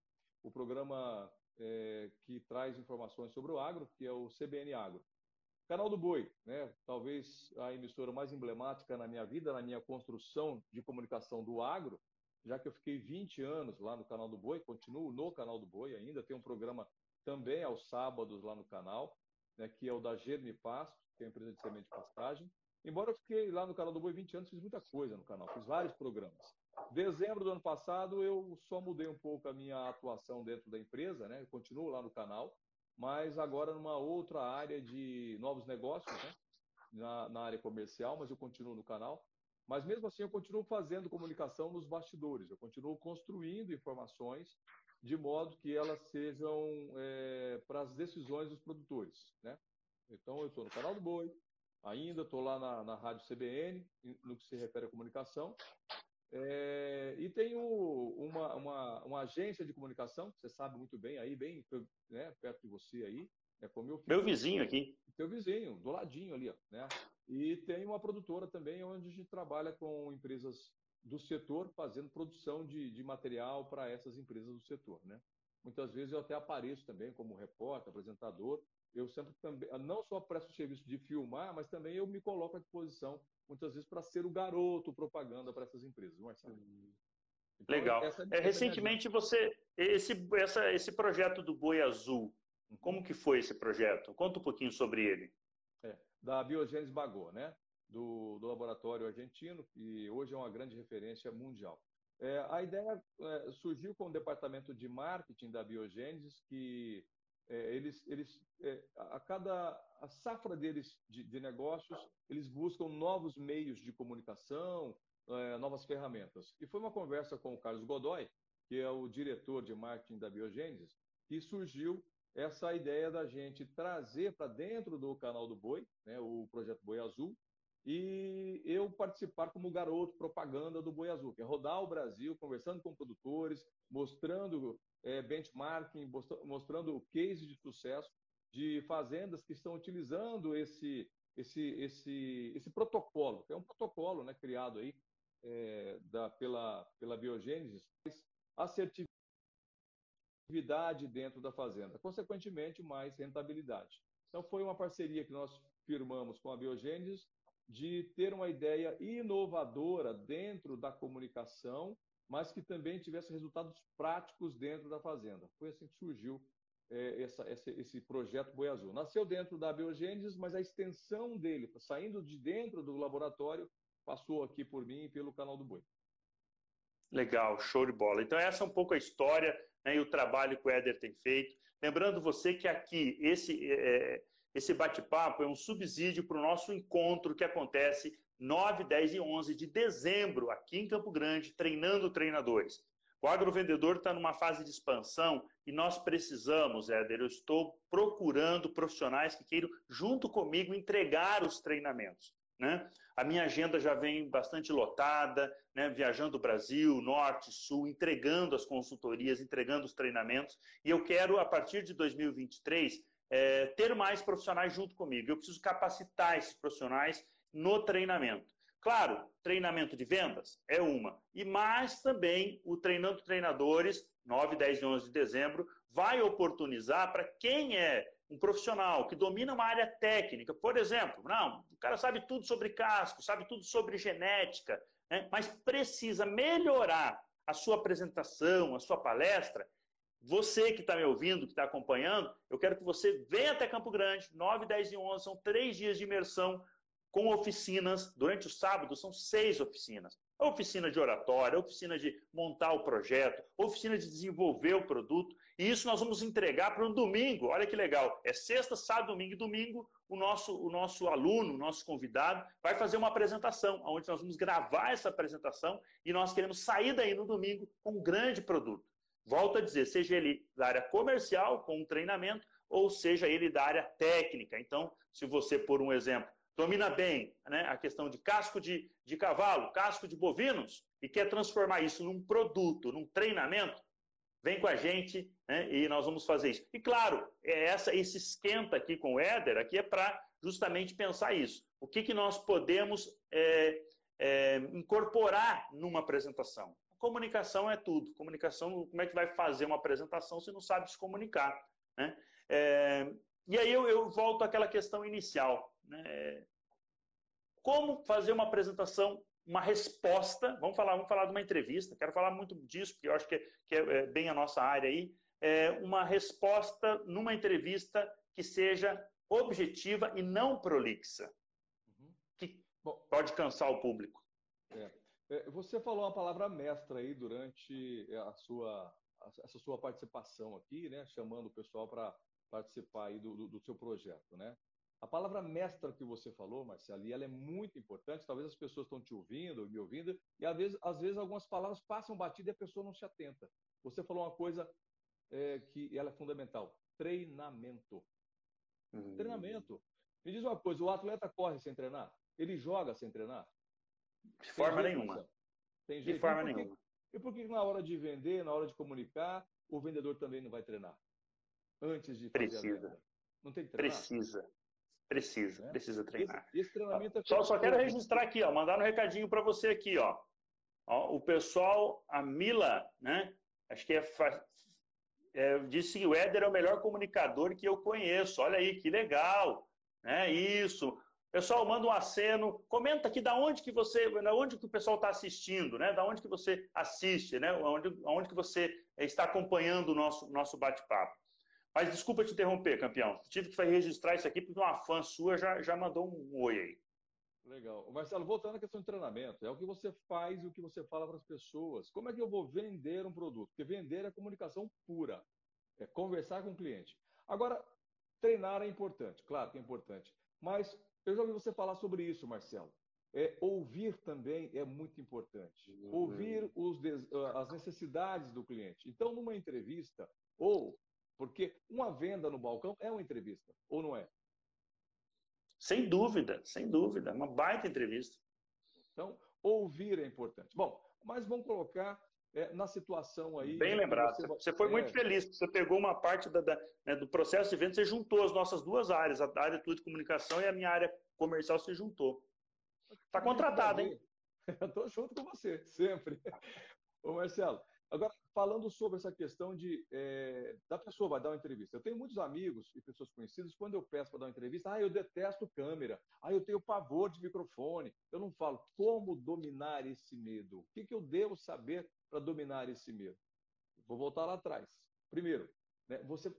O programa é, que traz informações sobre o agro, que é o CBN Agro. Canal do Boi, né? talvez a emissora mais emblemática na minha vida, na minha construção de comunicação do agro, já que eu fiquei 20 anos lá no Canal do Boi, continuo no Canal do Boi ainda, tem um programa também aos sábados lá no canal né, que é o da Germe Pasto, que é a empresa de semente de pastagem. Embora eu fiquei lá no canal do Boi 20 anos, fiz muita coisa no canal, fiz vários programas. Dezembro do ano passado, eu só mudei um pouco a minha atuação dentro da empresa, né? Eu continuo lá no canal, mas agora numa outra área de novos negócios, né? Na, na área comercial, mas eu continuo no canal. Mas mesmo assim, eu continuo fazendo comunicação nos bastidores, eu continuo construindo informações de modo que elas sejam é, para as decisões dos produtores. Né? Então, eu estou no canal do Boi, ainda estou lá na, na Rádio CBN, no que se refere à comunicação, é, e tenho uma, uma, uma, agência de comunicação, que você sabe muito bem, aí bem né, perto de você aí, é como meu, meu vizinho aqui. Teu vizinho, do ladinho ali, ó, né? E tem uma produtora também, onde a gente trabalha com empresas do setor fazendo produção de, de material para essas empresas do setor. Né? Muitas vezes eu até apareço também como repórter, apresentador. Eu sempre também, não só presto serviço de filmar, mas também eu me coloco à disposição, muitas vezes, para ser o garoto propaganda para essas empresas, Marcelo. Então, Legal. Essa, é, recentemente você, esse, essa, esse projeto do Boi Azul, como que foi esse projeto? Conta um pouquinho sobre ele. É, da Biogênese Bagô, né? Do, do laboratório argentino, que hoje é uma grande referência mundial. É, a ideia é, surgiu com o departamento de marketing da Biogênesis, que é, eles, eles é, a cada a safra deles de, de, negócios, eles buscam novos meios de comunicação, é, novas ferramentas. E foi uma conversa com o Carlos Godoy, que é o diretor de marketing da Biogênesis, que surgiu essa ideia da gente trazer para dentro do canal do Boi, né, o projeto Boi Azul, e eu participar como garoto propaganda do Boi Azul, que é rodar o Brasil, conversando com produtores, mostrando é, benchmarking, mostrando case de sucesso de fazendas que estão utilizando esse, esse, esse, esse protocolo, que é um protocolo né, criado aí é, da, pela, pela Biogênesis, assertividade dentro da fazenda, consequentemente, mais rentabilidade. Então, foi uma parceria que nós firmamos com a Biogênesis de ter uma ideia inovadora dentro da comunicação, mas que também tivesse resultados práticos dentro da fazenda. Foi assim que surgiu é, essa, esse, projeto Boi Azul. Nasceu dentro da Biogênesis, mas a extensão dele, saindo de dentro do laboratório, passou aqui por mim e pelo canal do Boi. Legal, show de bola. Então essa é um pouco a história né, e o trabalho que o Éder tem feito. Lembrando você que aqui esse, é, esse bate-papo é um subsídio para o nosso encontro que acontece 9, 10 e 11 de dezembro aqui em Campo Grande, treinando treinadores. O agrovendedor está numa fase de expansão e nós precisamos, Éder, eu estou procurando profissionais que queiram, junto comigo, entregar os treinamentos. Né? A minha agenda já vem bastante lotada, né? viajando o Brasil, norte, sul, entregando as consultorias, entregando os treinamentos. E eu quero, a partir de 2023, é, ter mais profissionais junto comigo. Eu preciso capacitar esses profissionais no treinamento. Claro, treinamento de vendas é uma. E mais também o Treinando Treinadores, 9, 10 e 11 de dezembro, vai oportunizar para quem é um profissional que domina uma área técnica, por exemplo, não, o cara sabe tudo sobre casco, sabe tudo sobre genética, né, mas precisa melhorar a sua apresentação, a sua palestra. Você que está me ouvindo, que está acompanhando, eu quero que você venha até Campo Grande, 9, 10 e 11, são três dias de imersão com oficinas. Durante o sábado, são seis oficinas. oficina de oratória, oficina de montar o projeto, oficina de desenvolver o produto. E isso nós vamos entregar para um domingo. Olha que legal. É sexta, sábado, domingo e domingo. O nosso, o nosso aluno, o nosso convidado, vai fazer uma apresentação, onde nós vamos gravar essa apresentação e nós queremos sair daí no domingo com um grande produto. Volto a dizer, seja ele da área comercial, com um treinamento, ou seja ele da área técnica. Então, se você, por um exemplo, domina bem né, a questão de casco de, de cavalo, casco de bovinos, e quer transformar isso num produto, num treinamento, vem com a gente né, e nós vamos fazer isso. E claro, é essa, esse esquenta aqui com o Éder aqui é para justamente pensar isso. O que, que nós podemos é, é, incorporar numa apresentação? Comunicação é tudo. Comunicação, como é que vai fazer uma apresentação se não sabe se comunicar? Né? É, e aí eu, eu volto àquela questão inicial. Né? Como fazer uma apresentação, uma resposta? Vamos falar, vamos falar de uma entrevista. Quero falar muito disso, porque eu acho que, é, que é, é bem a nossa área aí. É uma resposta numa entrevista que seja objetiva e não prolixa, uhum. que Bom, pode cansar o público. É. É, você falou uma palavra mestra aí durante a sua, essa sua participação aqui, né, chamando o pessoal para participar aí do, do, do, seu projeto, né? A palavra mestra que você falou, Marcelo, ela é muito importante. Talvez as pessoas estão te ouvindo, me ouvindo, e às vezes, às vezes algumas palavras passam batida e a pessoa não se atenta. Você falou uma coisa é, que ela é fundamental: treinamento. Hum. Treinamento. Me diz uma coisa: o atleta corre sem treinar? Ele joga sem treinar? De forma nenhuma. De forma e nenhuma. E por que na hora de vender, na hora de comunicar, o vendedor também não vai treinar? Antes de fazer Precisa. Não tem que treinar? Precisa. Precisa, é? precisa treinar. Esse, esse treinamento é só, só quero registrar aqui, ó, mandar um recadinho para você aqui, ó. ó. O pessoal, a Mila, né? Acho que é, é, disse que o Éder é o melhor comunicador que eu conheço. Olha aí, que legal, né? Isso. Pessoal, manda um aceno, comenta aqui da onde que você, da onde que o pessoal está assistindo, né? Da onde que você assiste, né? Onde, onde que você está acompanhando o nosso, nosso bate-papo. Mas desculpa te interromper, campeão. Tive que registrar isso aqui porque uma fã sua já, já mandou um oi aí. Legal. Marcelo, voltando à questão de treinamento, é o que você faz e o que você fala para as pessoas. Como é que eu vou vender um produto? Porque vender é comunicação pura, é conversar com o cliente. Agora, treinar é importante, claro que é importante. Mas eu já ouvi você falar sobre isso, Marcelo. É, ouvir também é muito importante. Uhum. Ouvir os, as necessidades do cliente. Então, numa entrevista, ou porque uma venda no balcão é uma entrevista, ou não é? Sem dúvida, sem dúvida. Uma baita entrevista. Então, ouvir é importante. Bom, mas vamos colocar é, na situação aí. Bem lembrado. Você, você foi é... muito feliz. Você pegou uma parte da, da, né, do processo de venda, você juntou as nossas duas áreas, a área de comunicação e a minha área comercial, você juntou. Está contratado, hein? [laughs] Eu estou junto com você, sempre. Ô, Marcelo, agora, falando sobre essa questão de é, da pessoa vai dar uma entrevista. Eu tenho muitos amigos e pessoas conhecidas, quando eu peço para dar uma entrevista, ah, eu detesto câmera, ah, eu tenho pavor de microfone. Eu não falo como dominar esse medo. O que, que eu devo saber para dominar esse medo? Vou voltar lá atrás. Primeiro, né, você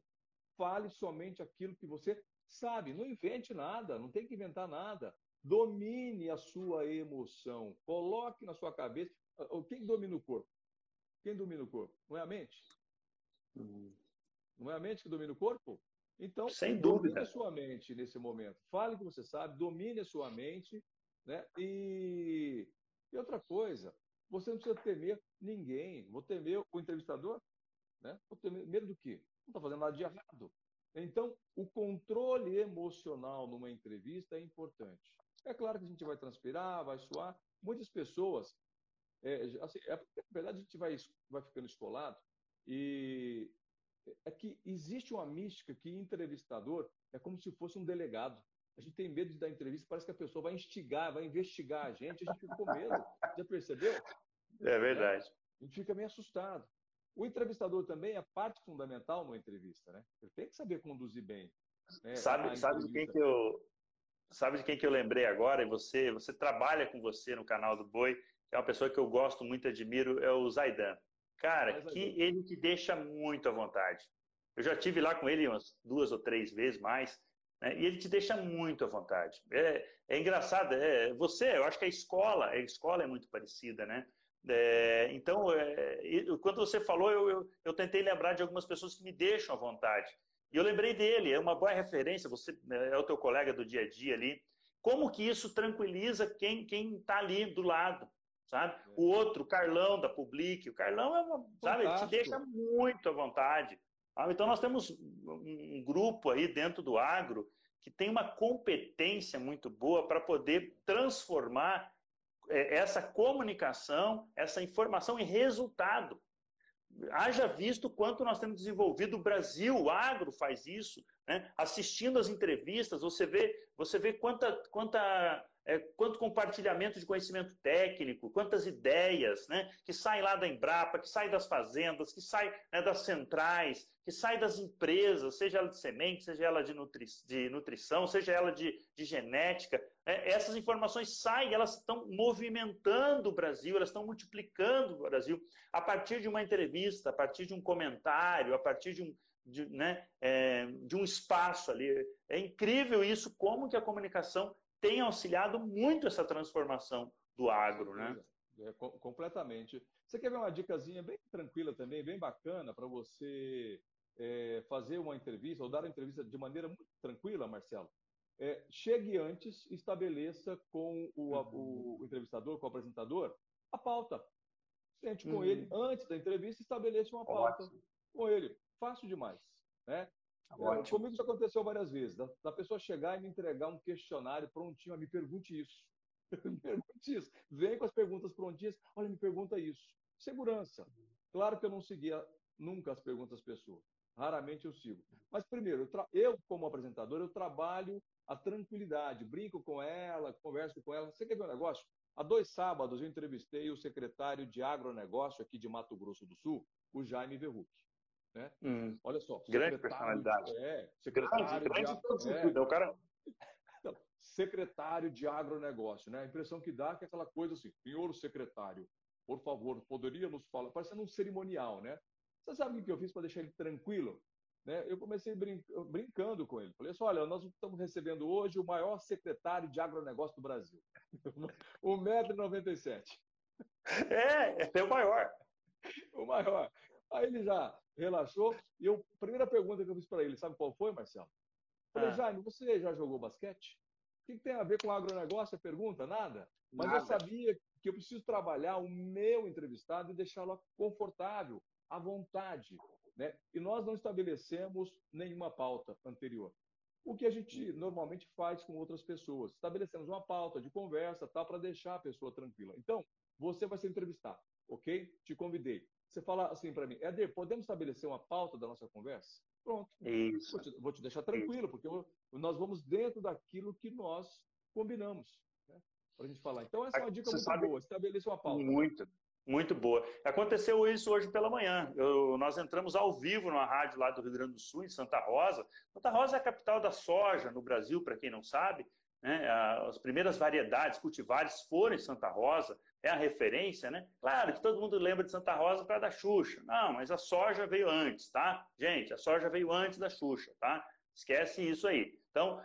fale somente aquilo que você sabe. Não invente nada, não tem que inventar nada. Domine a sua emoção. Coloque na sua cabeça. Quem domina o corpo? Quem domina o corpo? Não é a mente? Hum. Não é a mente que domina o corpo? Então, Sem dúvida. domine a sua mente nesse momento. Fale o que você sabe, domine a sua mente. Né? E, e outra coisa, você não precisa temer ninguém. Vou temer o entrevistador? Né? Vou temer medo do quê? Não está fazendo nada de errado. Então, o controle emocional numa entrevista é importante. É claro que a gente vai transpirar, vai suar. Muitas pessoas é, assim, é, na verdade, a gente vai, vai ficando escolado e é que existe uma mística que entrevistador é como se fosse um delegado. A gente tem medo de dar entrevista, parece que a pessoa vai instigar, vai investigar a gente, a gente fica com medo. Já percebeu? É verdade. É, a gente fica meio assustado. O entrevistador também é parte fundamental numa entrevista, né? Ele tem que saber conduzir bem. Né? Sabe, sabe de quem que eu sabe de quem que eu lembrei agora? E você, você trabalha com você no canal do Boi é uma pessoa que eu gosto muito, admiro, é o Zaidan. Cara, que ele te deixa muito à vontade. Eu já tive lá com ele umas duas ou três vezes mais, né? e ele te deixa muito à vontade. É, é engraçado, é, você, eu acho que a escola, a escola é muito parecida, né? É, então, é, quando você falou, eu, eu, eu, tentei lembrar de algumas pessoas que me deixam à vontade. E eu lembrei dele, é uma boa referência, você né, é o teu colega do dia a dia ali. Como que isso tranquiliza quem está ali do lado? sabe? É. O outro, o Carlão da Public, o Carlão é uma, sabe, ele te deixa muito à vontade. Sabe? Então nós temos um grupo aí dentro do agro que tem uma competência muito boa para poder transformar é, essa comunicação, essa informação em resultado. Haja visto quanto nós temos desenvolvido o Brasil, o agro faz isso, né? assistindo as entrevistas, você vê, você vê quanta, quanta é, quanto compartilhamento de conhecimento técnico, quantas ideias né, que saem lá da Embrapa, que saem das fazendas, que saem né, das centrais, que saem das empresas, seja ela de semente, seja ela de, nutri de nutrição, seja ela de, de genética. Né, essas informações saem, elas estão movimentando o Brasil, elas estão multiplicando o Brasil a partir de uma entrevista, a partir de um comentário, a partir de um, de, né, é, de um espaço ali. É incrível isso, como que a comunicação tem auxiliado muito essa transformação do agro, né? É, completamente. Você quer ver uma dicasinha bem tranquila também, bem bacana para você é, fazer uma entrevista ou dar uma entrevista de maneira muito tranquila, Marcelo? É, chegue antes, estabeleça com o, uhum. o, entrevistador, com o apresentador, a pauta. Sente com uhum. ele antes da entrevista, estabeleça uma pauta Ótimo. com ele. Fácil demais. Né? É, comigo isso aconteceu várias vezes. Da, da, pessoa chegar e me entregar um questionário prontinho, me pergunte isso. [laughs] me pergunte isso. Vem com as perguntas prontinhas, olha, me pergunta isso. Segurança. Claro que eu não seguia nunca as perguntas das pessoas. Raramente eu sigo. Mas primeiro, eu, eu, como apresentador, eu trabalho a tranquilidade, brinco com ela, converso com ela. Você quer ver um negócio? Há dois sábados eu entrevistei o secretário de agronegócio aqui de Mato Grosso do Sul, o Jaime Verruc. Né? Hum. Olha só. Grande personalidade. É, secretário grande, de, grande é, o cara... [laughs] secretário de agronegócio. Né? A impressão que dá é que é aquela coisa assim, senhor secretário, por favor, poderia nos falar, parecendo um cerimonial, né? Você sabe o que eu fiz para deixar ele tranquilo? Né? Eu comecei brin brincando com ele. Falei assim, olha, nós estamos recebendo hoje o maior secretário de agronegócio do Brasil. [laughs] 1,97m. É, é o maior. O maior. Aí ele já relaxou. E eu, a primeira pergunta que eu fiz para ele, sabe qual foi, Marcelo? Falei, ah. Jaime, você já jogou basquete? O que, que tem a ver com agronegócio? A pergunta? Nada. Mas Nada. eu sabia que eu preciso trabalhar o meu entrevistado e deixá-lo confortável, à vontade. Né? E nós não estabelecemos nenhuma pauta anterior. O que a gente normalmente faz com outras pessoas. Estabelecemos uma pauta de conversa tá, para deixar a pessoa tranquila. Então, você vai ser entrevistado, ok? Te convidei. Você fala assim para mim, Éder, podemos estabelecer uma pauta da nossa conversa? Pronto. Isso. Vou te, vou te deixar tranquilo, Isso. porque eu, nós vamos dentro daquilo que nós combinamos né, para a gente falar. Então, essa é uma dica Você muito sabe... boa. Estabeleça uma pauta. Muito. Muito boa. Aconteceu isso hoje pela manhã. Eu, nós entramos ao vivo numa rádio lá do Rio Grande do Sul, em Santa Rosa. Santa Rosa é a capital da soja no Brasil, para quem não sabe. Né? As primeiras variedades cultivares foram em Santa Rosa, é a referência, né? Claro que todo mundo lembra de Santa Rosa para da Xuxa. Não, mas a soja veio antes, tá? Gente, a soja veio antes da Xuxa, tá? Esquece isso aí. Então,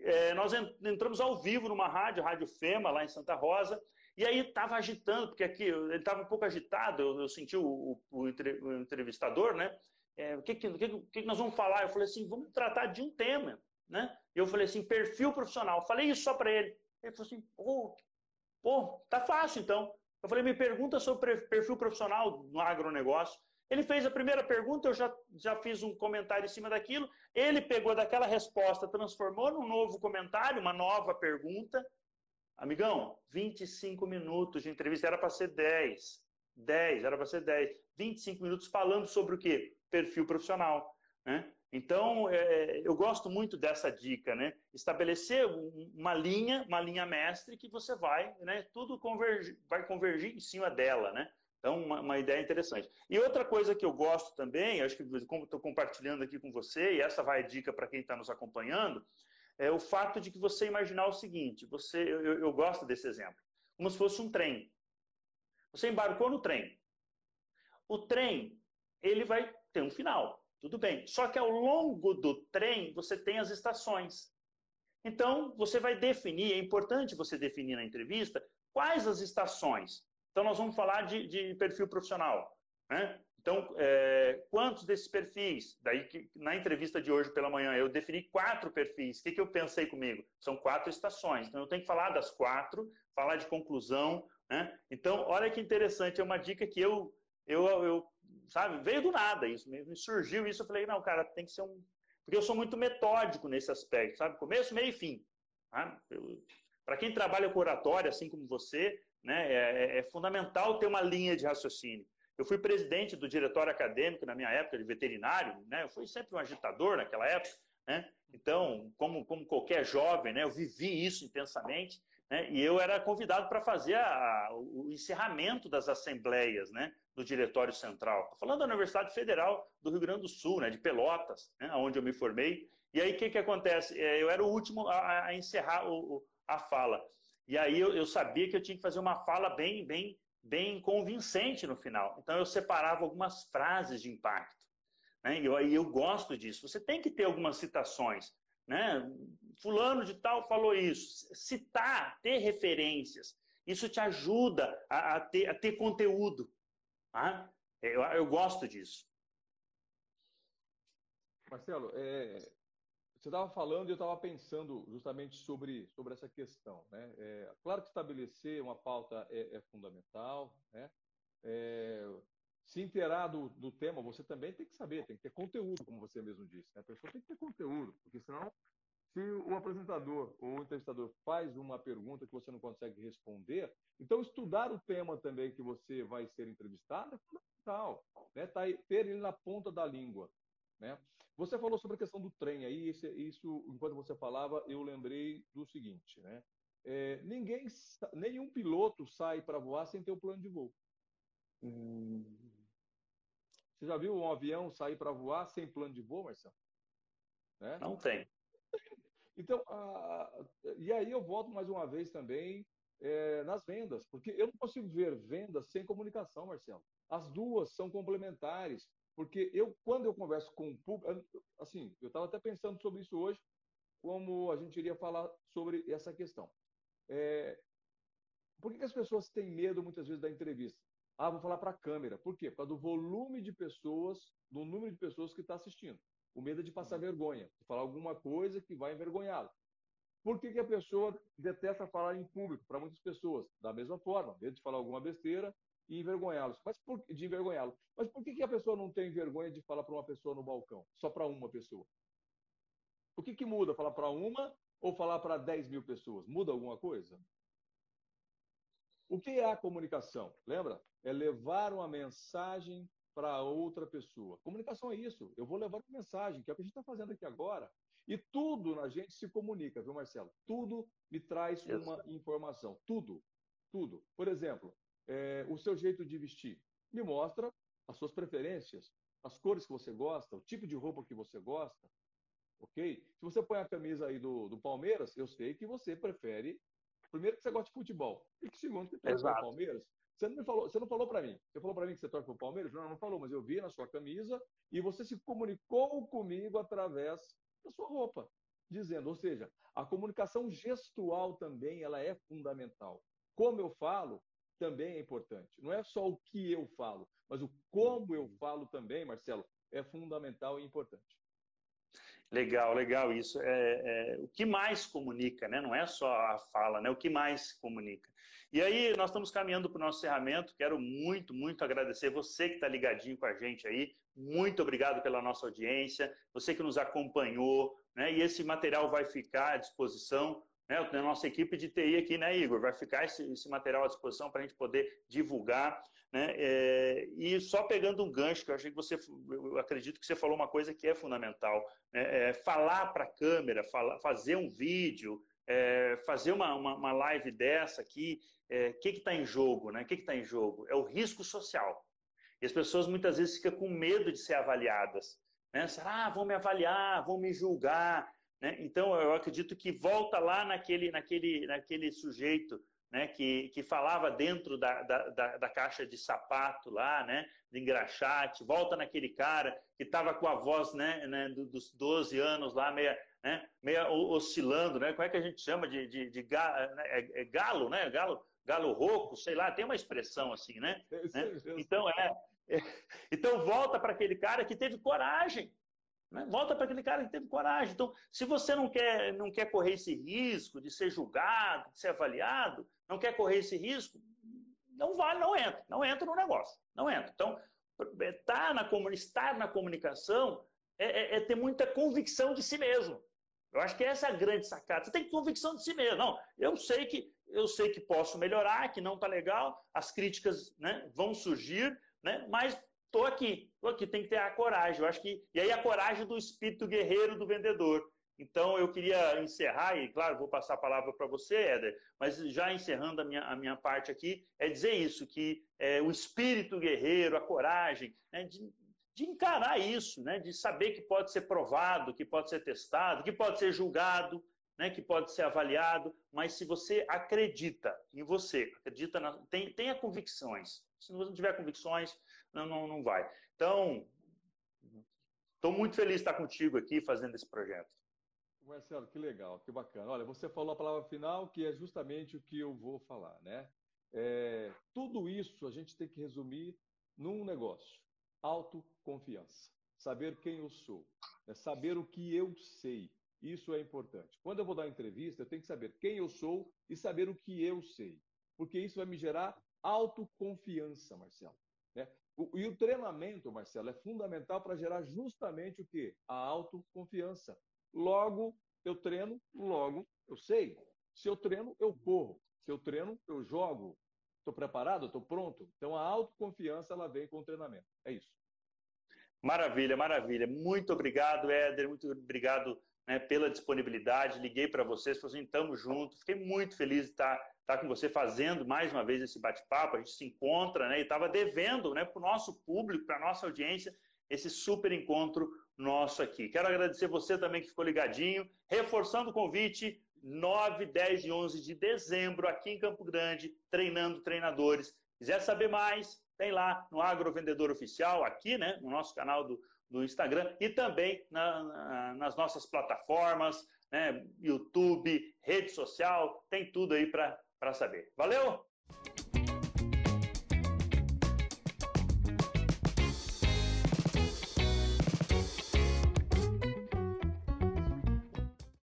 é, nós entramos ao vivo numa rádio, Rádio Fema, lá em Santa Rosa, e aí estava agitando, porque aqui ele estava um pouco agitado, eu, eu senti o, o, o, entrevistador, né? É, o que, que, que, que nós vamos falar? Eu falei assim, vamos tratar de um tema, né? Eu falei assim, perfil profissional. Eu falei isso só para ele. Ele falou assim, pô, pô, tá fácil então. Eu falei, me pergunta sobre perfil profissional no agronegócio. Ele fez a primeira pergunta, eu já, já fiz um comentário em cima daquilo. Ele pegou daquela resposta, transformou num novo comentário, uma nova pergunta. Amigão, 25 minutos de entrevista, era para ser 10. 10, era para ser 10. 25 minutos falando sobre o quê? Perfil profissional. Né? Então, é, eu gosto muito dessa dica, né? Estabelecer uma linha, uma linha mestre que você vai, né? Tudo vai convergir em cima dela, né? Então, uma, uma, ideia interessante. E outra coisa que eu gosto também, acho que estou compartilhando aqui com você, e essa vai a dica para quem está nos acompanhando, é o fato de que você imaginar o seguinte: você, eu, eu gosto desse exemplo, como se fosse um trem. Você embarcou no trem. O trem, ele vai ter um final, tudo bem. Só que ao longo do trem, você tem as estações. Então, você vai definir, é importante você definir na entrevista quais as estações. Então, nós vamos falar de, de perfil profissional. Né? Então, é, quantos desses perfis? Daí que na entrevista de hoje pela manhã eu defini quatro perfis. O que, que eu pensei comigo? São quatro estações. Então, eu tenho que falar das quatro, falar de conclusão. Né? Então, olha que interessante, é uma dica que eu, eu, eu sabe, veio do nada isso, me, surgiu isso. Eu falei, não, cara, tem que ser um. Porque eu sou muito metódico nesse aspecto, sabe? Começo, meio e fim. Tá? Para quem trabalha com oratória, assim como você, né, é, é fundamental ter uma linha de raciocínio. Eu fui presidente do diretório acadêmico na minha época de veterinário, né? Eu fui sempre um agitador naquela época, né? Então, como, como qualquer jovem, né? Eu vivi isso intensamente, né? E eu era convidado para fazer a, o encerramento das assembleias, né? Do diretório central. Estou falando da Universidade Federal do Rio Grande do Sul, né? De Pelotas, né? Onde eu me formei. E aí, o que que acontece? É, eu era o último a, a encerrar o, a fala. E aí eu, eu sabia que eu tinha que fazer uma fala bem, bem bem convincente no final. Então eu separava algumas frases de impacto. Né? E eu, eu gosto disso. Você tem que ter algumas citações. Né? Fulano de tal falou isso. Citar, ter referências. Isso te ajuda a, a, ter, a ter, conteúdo. Tá? Eu, eu gosto disso. Marcelo, é, você estava falando e eu estava pensando justamente sobre, sobre essa questão. Né? É, claro que estabelecer uma pauta é, é fundamental. Né? É, se inteirar do, do, tema, você também tem que saber, tem que ter conteúdo, como você mesmo disse. Né? A pessoa tem que ter conteúdo, porque senão, se o apresentador ou o entrevistador faz uma pergunta que você não consegue responder, então estudar o tema também que você vai ser entrevistado é fundamental. Né? Tá ter ele na ponta da língua. Né? Você falou sobre a questão do trem aí, isso, isso enquanto você falava, eu lembrei do seguinte, né? É, ninguém, nenhum piloto sai para voar sem ter o plano de voo. Hum. Você já viu um avião sair para voar sem plano de voo, Marcelo? Né? Não tem. Então, a, e aí eu volto mais uma vez também é, nas vendas, porque eu não consigo ver vendas sem comunicação, Marcelo. As duas são complementares. Porque eu, quando eu converso com o público, assim, eu estava até pensando sobre isso hoje, como a gente iria falar sobre essa questão. É, por que, que as pessoas têm medo muitas vezes da entrevista? Ah, vou falar para a câmera. Por quê? Por causa do volume de pessoas, do número de pessoas que está assistindo. O medo é de passar uhum. vergonha, de falar alguma coisa que vai envergonhá-lo. Por que, que a pessoa detesta falar em público? Para muitas pessoas, da mesma forma, medo de falar alguma besteira e envergonhá-los. Mas por, de envergonhá-lo. Mas por que, que a pessoa não tem vergonha de falar para uma pessoa no balcão? Só para uma pessoa? O que, que muda? Falar para uma ou falar para 10 mil pessoas? Muda alguma coisa? O que é a comunicação? Lembra? É levar uma mensagem para outra pessoa. Comunicação é isso. Eu vou levar uma mensagem, que é o que a gente está fazendo aqui agora. E tudo na gente se comunica, viu, Marcelo? Tudo me traz uma informação. Tudo. Tudo. Por exemplo, é, o seu jeito de vestir me mostra as suas preferências, as cores que você gosta, o tipo de roupa que você gosta. Ok? Se você põe a camisa aí do, do Palmeiras, eu sei que você prefere Primeiro que você gosta de futebol. E que segundo que para o Palmeiras. Você não me falou, você não falou para mim. Você falou para mim que você torce para o Palmeiras? Não, não falou, mas eu vi na sua camisa e você se comunicou comigo através da sua roupa, dizendo, ou seja, a comunicação gestual também ela é fundamental. Como eu falo também é importante. Não é só o que eu falo, mas o como eu falo também, Marcelo, é fundamental e importante. Legal, legal isso. É, é, o que mais comunica, né? Não é só a fala, né? O que mais comunica. E aí, nós estamos caminhando para o nosso encerramento. Quero muito, muito agradecer você que está ligadinho com a gente aí. Muito obrigado pela nossa audiência, você que nos acompanhou, né? E esse material vai ficar à disposição né, a nossa equipe de TI aqui, né, Igor? Vai ficar esse, esse material à disposição para a gente poder divulgar. Né? É, e só pegando um gancho, que eu achei que você, eu acredito que você falou uma coisa que é fundamental, né? é falar para a câmera, fazer um vídeo, é, fazer uma, uma, uma, live dessa aqui, o é, que está em jogo? Né? O que está em jogo? É o risco social. E as pessoas muitas vezes ficam com medo de ser avaliadas. Né? Ah, vão me avaliar, vão me julgar. Né? Então, eu acredito que volta lá naquele, naquele, naquele sujeito né, que, que falava dentro da, da, da, da, caixa de sapato lá, né, de engraxate, volta naquele cara que estava com a voz né, né, dos 12 anos lá, meia, né, meia oscilando, né, como é que a gente chama de, de, de né, é, é galo, né, galo, galo rouco, sei lá, tem uma expressão assim, né? [laughs] né? Então, é, é, então volta para aquele cara que teve coragem, né? Volta para aquele cara que teve coragem. Então, se você não quer, não quer correr esse risco de ser julgado, de ser avaliado, não quer correr esse risco, não vale, não entra. Não entra no negócio. Não entra. Então, tá na, estar na comunicação é, é, é ter muita convicção de si mesmo. Eu acho que essa é a grande sacada. Você tem convicção de si mesmo. Não, eu sei que eu sei que posso melhorar, que não está legal, as críticas né, vão surgir, né, mas Estou aqui, estou aqui, tem que ter a coragem. Eu acho que e aí a coragem do espírito guerreiro do vendedor. Então eu queria encerrar e claro vou passar a palavra para você, Éder, mas já encerrando a minha, a minha parte aqui é dizer isso que é, o espírito guerreiro, a coragem, né, de, de encarar isso, né, de saber que pode ser provado, que pode ser testado, que pode ser julgado, né, que pode ser avaliado, mas se você acredita em você, acredita na, tem, tenha convicções. Se você não tiver convicções, não, não, não vai. Então, estou muito feliz de estar contigo aqui fazendo esse projeto. Marcelo, que legal, que bacana. Olha, você falou a palavra final, que é justamente o que eu vou falar, né? É, tudo isso a gente tem que resumir num negócio: autoconfiança. Saber quem eu sou, né? saber o que eu sei. Isso é importante. Quando eu vou dar entrevista, eu tenho que saber quem eu sou e saber o que eu sei. Porque isso vai me gerar autoconfiança, Marcelo. Né? O, e o treinamento, Marcelo, é fundamental para gerar justamente o quê? A autoconfiança. Logo, eu treino, logo eu sei. Se eu treino, eu corro. Se eu treino, eu jogo. Estou preparado? Estou pronto? Então, a autoconfiança ela vem com o treinamento. É isso. Maravilha, maravilha. Muito obrigado, Éder. Muito obrigado né, pela disponibilidade. Liguei para vocês, falei assim, juntos. Fiquei muito feliz de estar, estar com você fazendo mais uma vez esse bate-papo. A gente se encontra né, e estava devendo né, para o nosso público, para a nossa audiência, esse super encontro nosso aqui. Quero agradecer você também que ficou ligadinho, reforçando o convite, 9, 10 e 11 de dezembro, aqui em Campo Grande, treinando treinadores. Quiser saber mais, tem lá no Agro Vendedor Oficial, aqui, né, no nosso canal do, do Instagram e também na, na, nas nossas plataformas, né, YouTube, rede social, tem tudo aí para saber. Valeu?